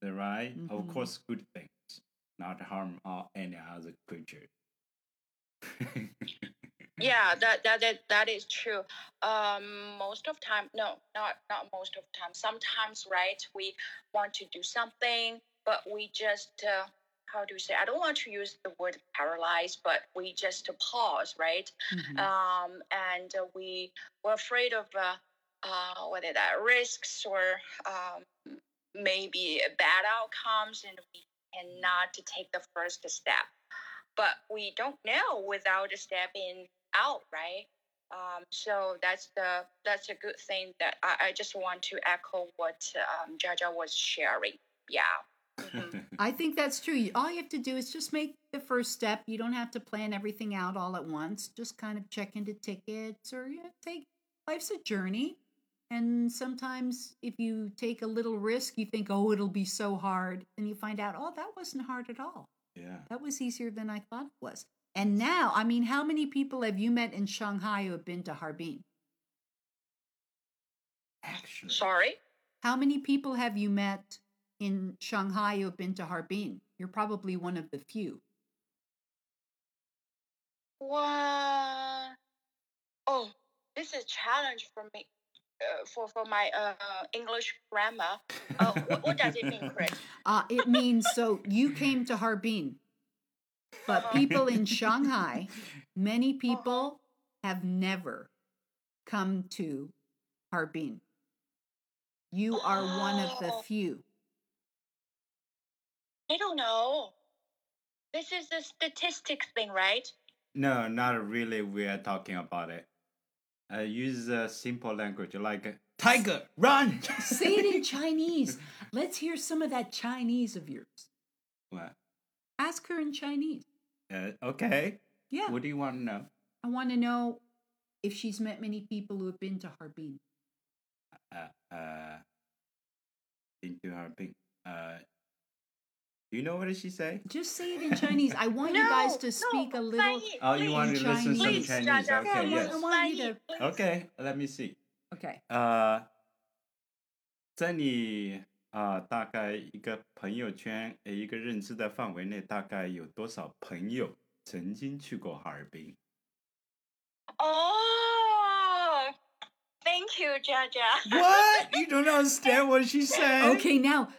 right? Of Mhm. course, good things, not harm or any other creature. (laughs) Yeah, that, that that that is true. Um, most of time, no, not not most of time. Sometimes, right? We want to do something, but we just uh, how do you say? I don't want to use the word paralyzed, but we just pause, right? mhm. um, and uh, we were afraid of uh, uh, whether that risks or um, maybe bad outcomes, and we cannot take the first step. But we don't know without a stepping out, right? Um, so that's the that's a good thing that I, I just want to echo what um, Jiajia was sharing. Yeah. Mhm. (laughs) I think that's true. All you have to do is just make the first step. You don't have to plan everything out all at once. Just kind of check into tickets or you know, take life's a journey. And sometimes if you take a little risk, you think, oh, it'll be so hard. And you find out, oh, that wasn't hard at all. Yeah. That was easier than I thought it was. And now, I mean, how many people have you met in Shanghai who have been to Harbin? Actually. Sorry. How many people have you met in Shanghai who have been to Harbin? You're probably one of the few. What? Oh, this is a challenge for me. Uh, for for my uh English grammar. Uh, what, what does it mean, Chris? (laughs) Uh, it means so you came to Harbin, but (laughs) people in Shanghai, (laughs) many people have never come to Harbin. You are one of the Oh. few. I don't know. This is the statistics thing, right? No, not really. We are talking about it. I use a simple language like tiger, run. Say it in (laughs) Chinese. Let's hear some of that Chinese of yours. What? Ask her in Chinese. Uh, okay. Yeah. What do you want to know? I want to know if she's met many people who have been to Harbin. Uh, uh, been to Harbin. Uh, do you know what did she say? Just say it in Chinese. I want (laughs) no, you guys to speak no, a little. Oh, you want to Chinese. listen Please, some Chinese? Okay, okay yes. I want you to... Okay, let me see. Okay. Uh, 在你啊、呃，大概一个朋友圈，一个认知的范围内，大概有多少朋友曾经去过哈尔滨？Oh, thank you, Jiajia. What? You don't understand what she (laughs) said? Okay, now.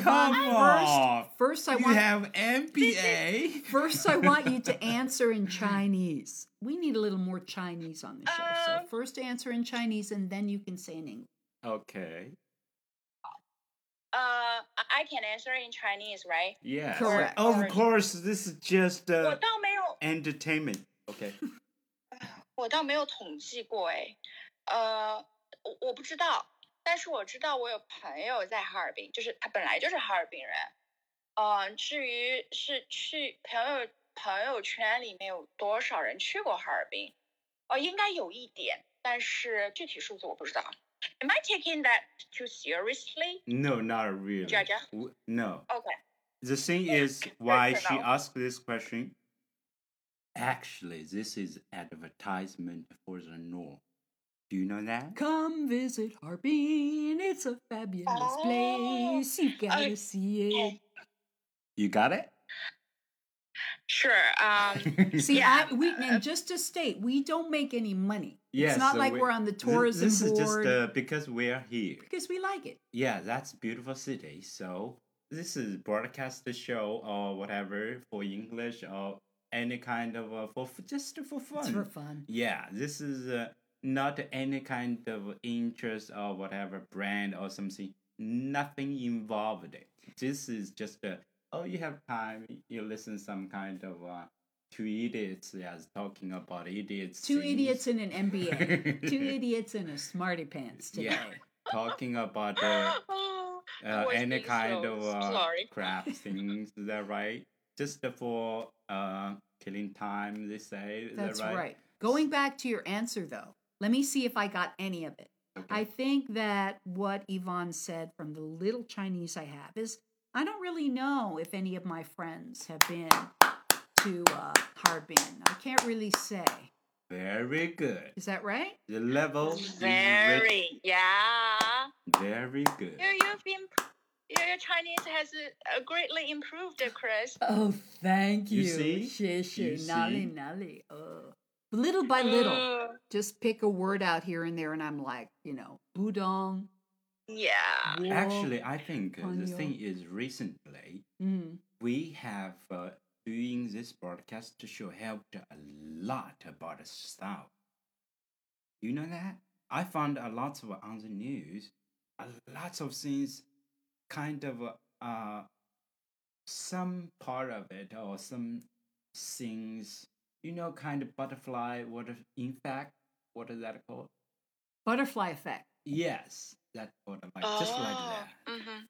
Come on. First, first I you have MBA. first, I want you to answer in Chinese. We need a little more Chinese on the show. So um, first, answer in Chinese, and then you can say in English. Okay. Uh, I can answer in Chinese, right? Yes. Correct. Of course, this is just 我 uh, 倒没有，entertainment. Okay. (sighs) 我倒没有统计过哎，呃，我我不知道，但是我知道我有朋友在哈尔滨，就是他本来就是哈尔滨人。呃，至于是去朋友朋友圈里面有多少人去过哈尔滨，呃，应该有一点，但是具体数字我不知道。Am I taking that too seriously? No, not really. Jiajia? No. Okay. The thing is why she asked this question. Actually, this is advertisement for the North. Do you know that? Come visit Harbin. It's a fabulous Oh, place. You gotta okay. see it. You got it? Sure. Um. (laughs) See, Yeah. I, we and just to state, we don't make any money. Yes, it's not so like we- we, are on the Th- tourism This is board just uh, because we are here. because we like it. Yeah, that's beautiful city. So this is broadcast the show or whatever for English or any kind of uh, for for- just for fun. It's for fun. Yeah, this is uh, not any kind of interest or whatever brand or something. Nothing involved. This is just uh, oh, you have time. You listen some kind of uh, two idiots as talking about idiots. Two things. idiots in an MBA. (laughs) Two idiots in a smarty pants today. Yeah, talking about uh, (laughs) oh, uh, any kind so of uh, sorry. crap things. Is that right? Just for uh, killing time, they say. Is That's that right? right? Going back to your answer, though, let me see if I got any of it. I think that what Yvonne said from the little Chinese I have is I don't really know if any of my friends have been to uh, Harbin. I can't really say. Very good. Is that right? The level. Very, yeah. Very good. You, you've been, your Chinese has uh, greatly improved, Chris. Oh, thank you. You see? Xie xie, nali nali. Oh. Little by little, uh. just pick a word out here and there, and I'm like, you know, budong, yeah. Actually, I think uh, the thing is recently Mm. we have uh, doing this broadcast to show helped a lot about the South. You know that? I found a lot of on the news, a lots of things, kind of uh, some part of it or some things, you know, kind of butterfly. What in fact, what is that called? Butterfly effect. Yes, that's what I like, just like Oh, that. mhm.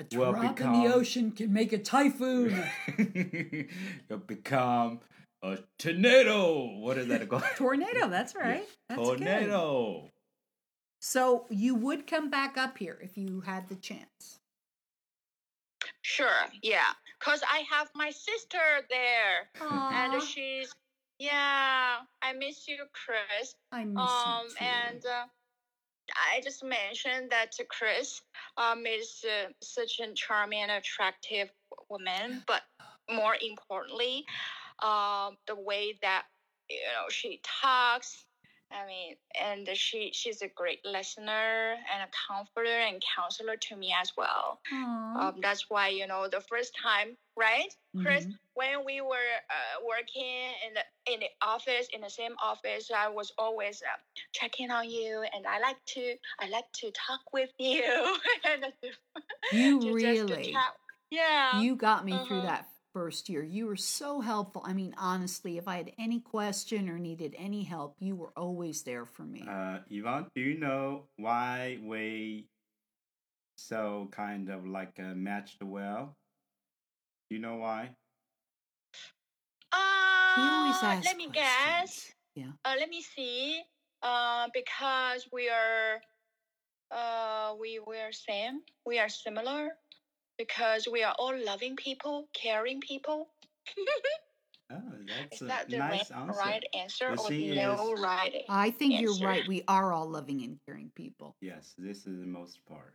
A Will drop in become- the ocean can make a typhoon. (laughs) You'll become a tornado. What is that called? (laughs) Tornado, that's right. That's good. tornado. So you would come back up here if you had the chance. Sure, yeah. Cause I have my sister there, Aw, and she's yeah. I miss you, Chris. I miss Um, you too. and uh, I just mentioned that Chris um is uh, such a charming and attractive woman, but more importantly, um, the way that you know she talks. I mean, and she she's a great listener and a comforter and counselor to me as well. Um, that's why you know the first time, right, Chris? Mhm. When we were uh, working in the in the office in the same office, I was always uh, checking on you, and I like to I like to talk with you. (laughs) and (laughs) You to- just to really, yeah. you got me through Uh-huh. that first year. You were so helpful. I mean, honestly, if I had any question or needed any help, you were always there for me. Uh, Yvonne, do you know why we so kind of like uh, matched well? Do you know why? Uh, let me guess. Yeah. Uh, let me see. Uh, because we are, uh, we we are same. We are similar. Because we are all loving people, caring people. (laughs) Oh, that's Is a that the nice right, answer. right answer The or no is- right? I think you're right. We are all loving and caring people. Yes, this is the most part.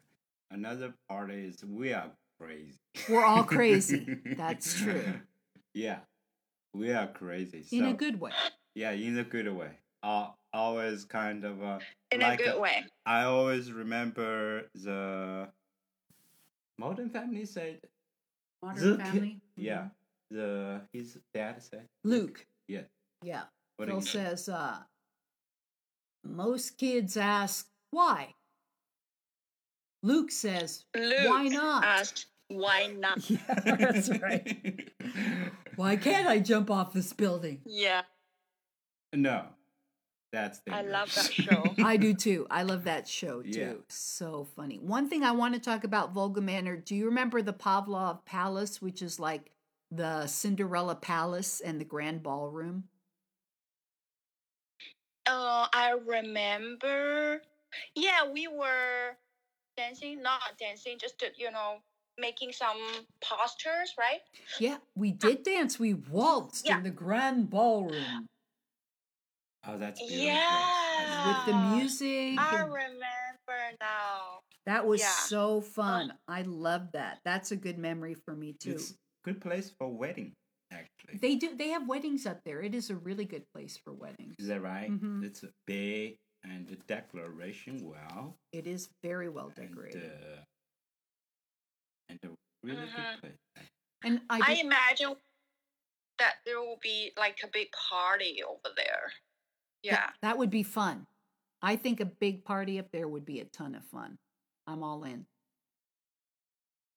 Another part is we are crazy. We're all (laughs) crazy. That's true. (laughs) Yeah, we are crazy. In a good way. Yeah, in a good way. Uh, always kind of uh, In like a good a- way. I always remember the Modern Family said Modern the ki- Family. Yeah, Mhm. the his dad said Luke. Yeah. Yeah. What Phil says, uh, most kids ask why. Luke says, Luke why not? asked, "Why not?" (laughs) yeah, that's right. (laughs) Why can't I jump off this building? Yeah, no, that's the I love that (laughs) show. I do too. I love that show too. Yeah. So funny. One thing I want to talk about Volga Manor. Do you remember the Pavlov Palace, which is like the Cinderella Palace and the Grand Ballroom? Uh, I remember. Yeah, we were dancing, not dancing, just you know, making some postures, right? Yeah, we did dance. We waltzed Yeah. in the Grand Ballroom Oh, that's beautiful. Yeah. with the music. I and- remember now. that was yeah. so fun. I love that. That's a good memory for me too. It's good place for wedding, actually. They do. They have weddings up there. It is a really good place for weddings. Is that right? Mhm. It's a big and the declaration well. It is very well And, decorated. uh, and a really Mhm. good place. And I, I imagine that there will be like a big party over there. that- Yeah. that would be fun. I think a big party up there would be a ton of fun. I'm all in.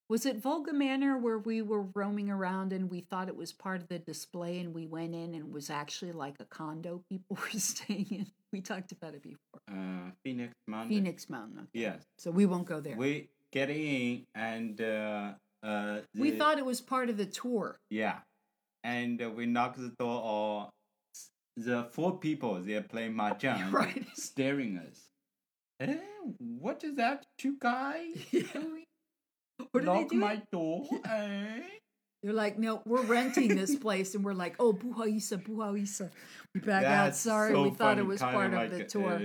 Was it Volga Manor where we were roaming around and we thought it was part of the display and we went in and it was actually like a condo people (laughs) were staying in? We talked about it before. Uh, Phoenix Mountain. Phoenix Mountain. okay. Yes. So we won't go there. We, We in and uh, uh, the- thought it was part of the tour. yeah, and uh, we knock the door. Or the four people they're playing (laughs) mahjong, Right. staring us. Eh, what is that? Two guys (laughs) doing? What are they Knock doing? my door. (laughs) eh? They're like, no, we're renting this place, and we're like, oh, buhaisa, buhaisa. We back out. Sorry, so we thought funny, it was kind part of like, the tour.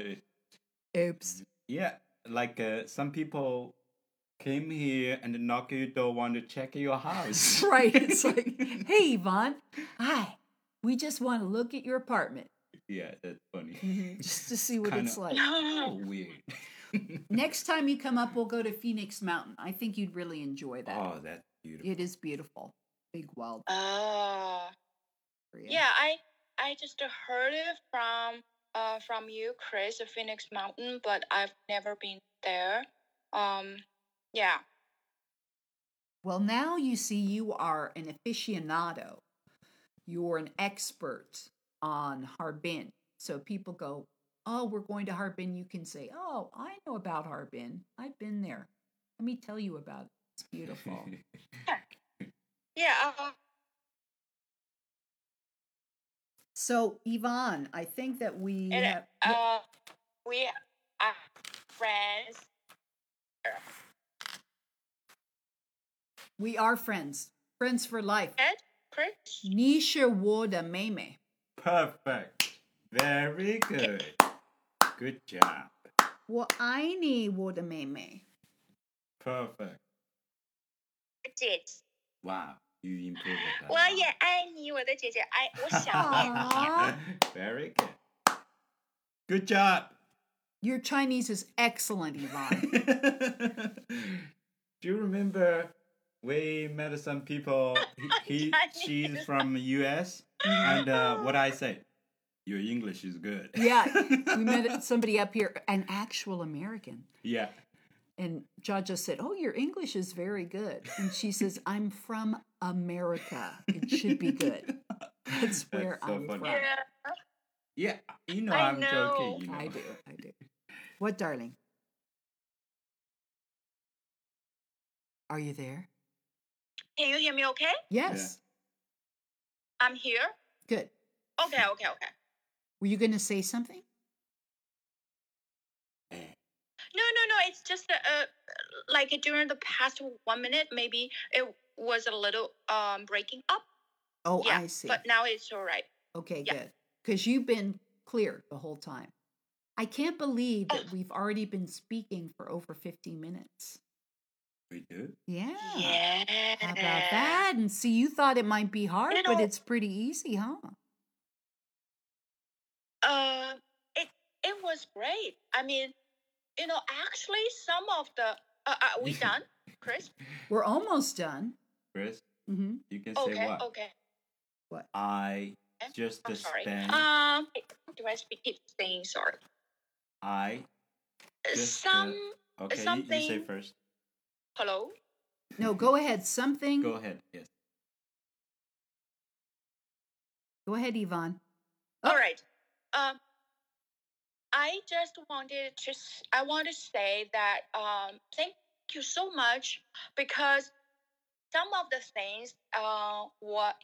uh, Oops. Yeah, like uh, some people came here and knock your door, want to check your house. (laughs) right. It's (laughs) like, hey, Yvonne, hi. We just want to look at your apartment yeah, that's funny. just to see what Kinda- it's like. Oh, (laughs) weird. Next time you come up, we'll go to Phoenix Mountain. I think you'd really enjoy that. oh, that's beautiful. It is beautiful. Big wild Uh, area. yeah, I I just heard it from uh from you, Chris, the Phoenix Mountain, but I've never been there. Um, yeah. Well, now you see you are an aficionado. You're an expert on Harbin. So people go, Oh, we're going to Harbin. You can say, Oh, I know about Harbin. I've been there. Let me tell you about it. It's beautiful. Yeah, uh, so, Yvonne, I think that we and have. uh, we I friends. We are friends. Friends for life. Ed, Chris. 你是我的妹妹。 Perfect. Very good. Good job. 我爱你，我的妹妹。 Perfect. 姐姐， Wow. You improved it. a 我 lot. 也爱你，我的姐姐爱，我想念你。 Aw. (laughs) Very good. Good job. Your Chinese is excellent, Yvonne. (laughs) Do you remember we met some people? He, (laughs) he she's from the US, and uh, what I say, your English is good. yeah, we (laughs) met somebody up here, an actual American. yeah. And Jiajia said, Oh, your English is very good. And she (laughs) says, I'm from America. It should be good. That's where so I'm funny. from. Yeah. Yeah, you know I I'm know. joking. You know. I do. I do. What, darling? Are you there? Can you hear me okay? Yes. I'm here. Good. Okay, okay, okay. Were you going to say something? No, no, no. It's just uh, uh, like during the past one minute, maybe it was a little um breaking up. Oh, yeah, I see. but now it's all right. Okay, Yeah. good. Because you've been clear the whole time. I can't believe that we've already been speaking for over 50 minutes. We do. Yeah. Yeah. How about that? And see, you thought it might be hard, You but it's pretty easy, huh? Uh, it it was great. I mean, you know, actually, some of the uh, are we done, Chris? (laughs) We're almost done. Chris, mm-hmm. you can say Okay, what? okay. I Eh? just I'm sorry. Um, do I speak keep saying sorry? I Just, uh, Some okay. You, you say something- first. Hello. No, go ahead. Something. Go ahead. Yes. Go ahead, Yvonne. All right. Um, I just wanted to I want to say that um thank you so much because some of the things uh what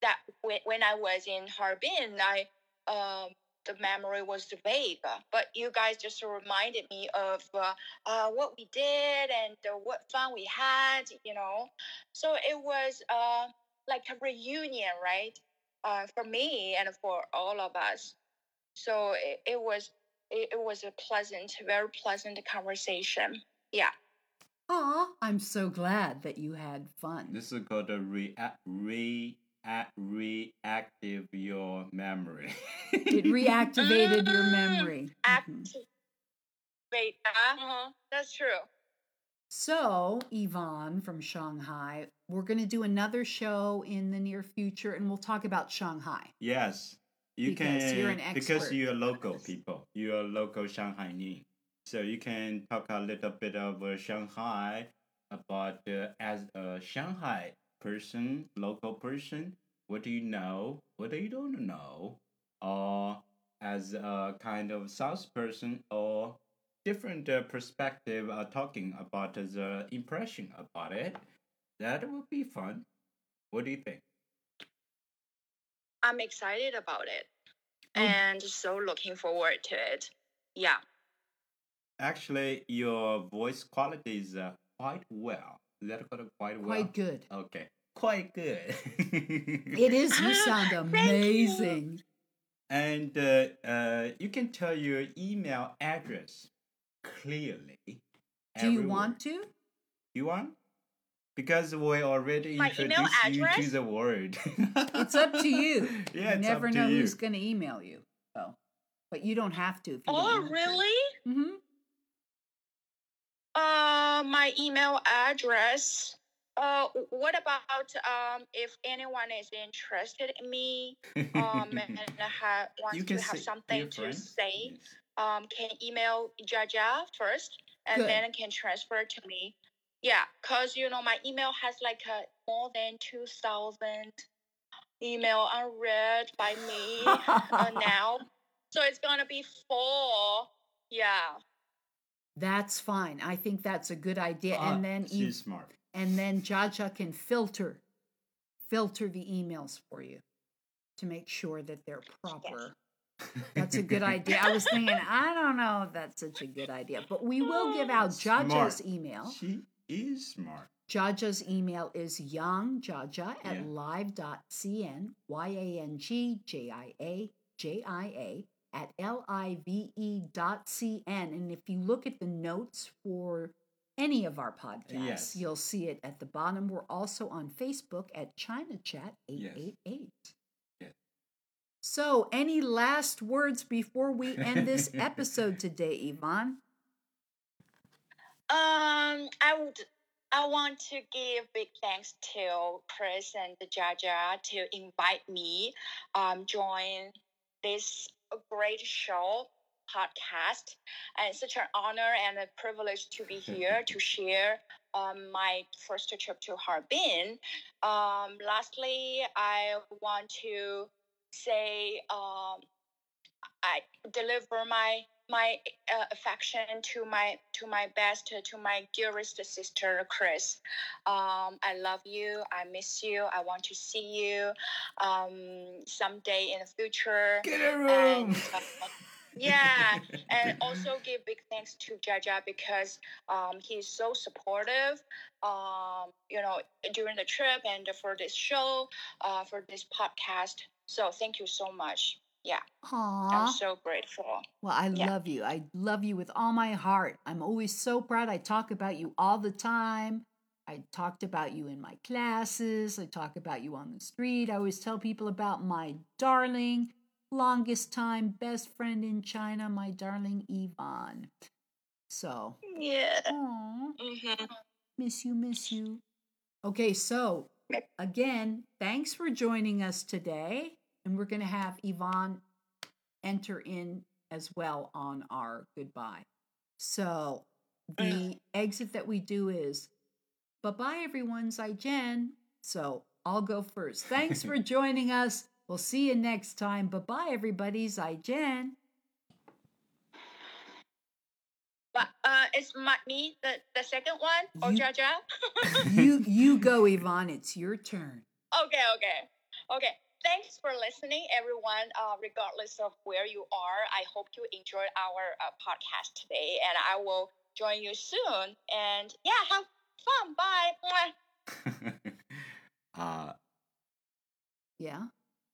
that when, when I was in Harbin I um the memory was vague but you guys just reminded me of uh, uh what we did and uh, what fun we had you know so it was uh like a reunion right uh, for me and for all of us. So it, it was it, it was a pleasant, very pleasant conversation. Yeah. Aw, I'm so glad that you had fun. This is called a react re reactive your memory. It reactivated your (laughs) memory. Act. Mhm. Uh-huh. That's true. So, Yvonne from Shanghai, we're going to do another show in the near future and we'll talk about Shanghai. Yes, you Because can you're an expert. because you're local people. You're local Shanghai so you can talk a little bit of uh, Shanghai about uh, as a Shanghai person, local person. What do you know? What do you don't know? Or as a kind of South person or different uh, perspective uh, talking about the impression about it. That would be fun. What do you think? I'm excited about it, Oh. and so looking forward to it. Yeah. Actually, your voice quality is uh, quite well. Is that called quite well? Quite good. Okay, quite good. (laughs) It is. You sound thank you. amazing. And uh, uh, you can tell your email address clearly. Do you want to? You want? Because we already My introduced you to the word. It's up to you. (laughs) Yeah, you it's never up to know you. who's going to email you. So, but you don't have to. If you Oh, really? Mm-hmm. Uh, my email address. Uh, what about um if anyone is interested in me um (laughs) and ha- wants you to can have something to say Yes. um can email Jiajia first and Good. then can transfer to me. Yeah, cause you know my email has like a more than two thousand email unread by me uh, (laughs) now, so it's gonna be full. Yeah. That's fine. I think that's a good idea. Ah, and then she's you, smart. and then Jiajia can filter filter the emails for you to make sure that they're proper. That's a good idea. I was thinking, (laughs) I don't know if that's such a good idea, but we will give out Jiajia's Smart. email. She is smart. Jiajia's email is yangjiajia at Yeah. live.cn, Y A N G J I A J I A, at L I V E dot C N. And if you look at the notes for any of our podcasts, Yes. you'll see it at the bottom. We're also on Facebook at China Chat 888. Yes. So, any last words before we end this episode (laughs) today, Yvonne? Um, I would. I want to give big thanks to Chris and Jiajia to invite me um join this great show podcast and such an honor and a privilege to be here (laughs) to share um, my first trip to Harbin. Um, lastly, I want to say um, I deliver my my uh, affection to my to my best to my dearest sister Chris. Um, I love you. I miss you. I want to see you um, someday in the future. Get a And, uh, yeah, and also give big thanks to Jiajia because um, he's so supportive. Um, you know, during the trip and for this show, uh, for this podcast. So thank you so much. Yeah, Aww. I'm so grateful. Well, I Yeah. love you. I love you with all my heart. I'm always so proud. I talk about you all the time. I talked about you in my classes. I talk about you on the street. I always tell people about my darling, longest time best friend in China, my darling Yvonne. So, Yeah. aw, hmm miss you, miss you. Okay, so again, thanks for joining us today. And we're going to have Yvonne enter in as well on our goodbye. So the exit that we do is bye bye, everyone. Zai Jen. So I'll go first. Thanks for (laughs) joining us. We'll see you next time. Bye bye, everybody. Zai Jen. But uh, it's my, me, the, the second one, or You- Jiajia? (laughs) You you (laughs) go, Yvonne. It's your turn. Okay, okay, okay. Thanks for listening, everyone. Uh, regardless of where you are, I hope you enjoyed our uh, podcast today, and I will join you soon. And yeah, have fun. Bye. Mwah. (laughs) uh, Yeah.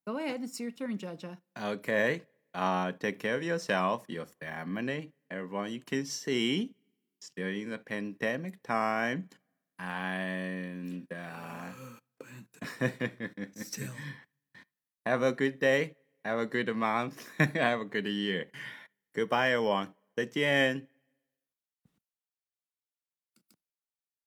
Go ahead. It's your turn, Jiajia. okay. Uh, take care of yourself, your family, everyone you can see. Still in the pandemic time, and uh, (gasps) Still. (laughs) have a good day. Have a good month. (laughs) have a good year. Goodbye, everyone. 再见。